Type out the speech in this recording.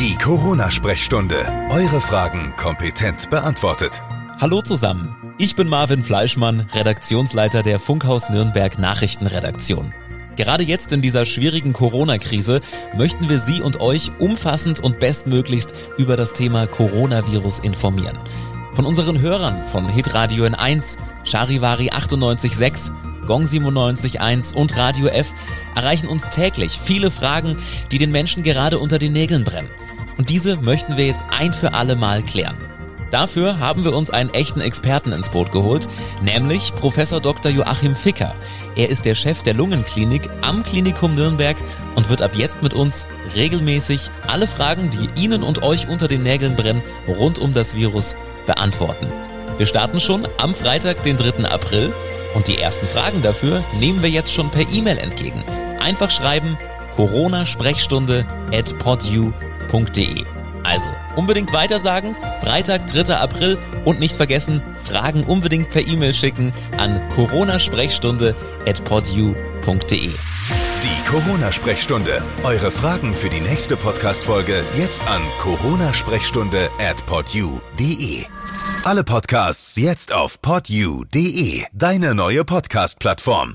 Die Corona-Sprechstunde. Eure Fragen kompetent beantwortet. Hallo zusammen. Ich bin Marvin Fleischmann, Redaktionsleiter der Funkhaus Nürnberg Nachrichtenredaktion. Gerade jetzt in dieser schwierigen Corona-Krise möchten wir Sie und euch umfassend und bestmöglichst über das Thema Coronavirus informieren. Von unseren Hörern von Hitradio N1, Charivari 98.6, Gong 97.1 und Radio F erreichen uns täglich viele Fragen, die den Menschen gerade unter den Nägeln brennen. Und diese möchten wir jetzt ein für alle Mal klären. Dafür haben wir uns einen echten Experten ins Boot geholt, nämlich Professor Dr. Joachim Ficker. Er ist der Chef der Lungenklinik am Klinikum Nürnberg und wird ab jetzt mit uns regelmäßig alle Fragen, die Ihnen und euch unter den Nägeln brennen, rund um das Virus beantworten. Wir starten schon am Freitag, den 3. April und die ersten Fragen dafür nehmen wir jetzt schon per E-Mail entgegen. Einfach schreiben corona-sprechstunde at podu.de. Also unbedingt weitersagen, Freitag, 3. April und nicht vergessen, Fragen unbedingt per E-Mail schicken an coronasprechstunde at podu.de. Die Corona-Sprechstunde. Eure Fragen für die nächste Podcast-Folge jetzt an coronasprechstunde at podu.de. Alle Podcasts jetzt auf podu.de. Deine neue Podcast-Plattform.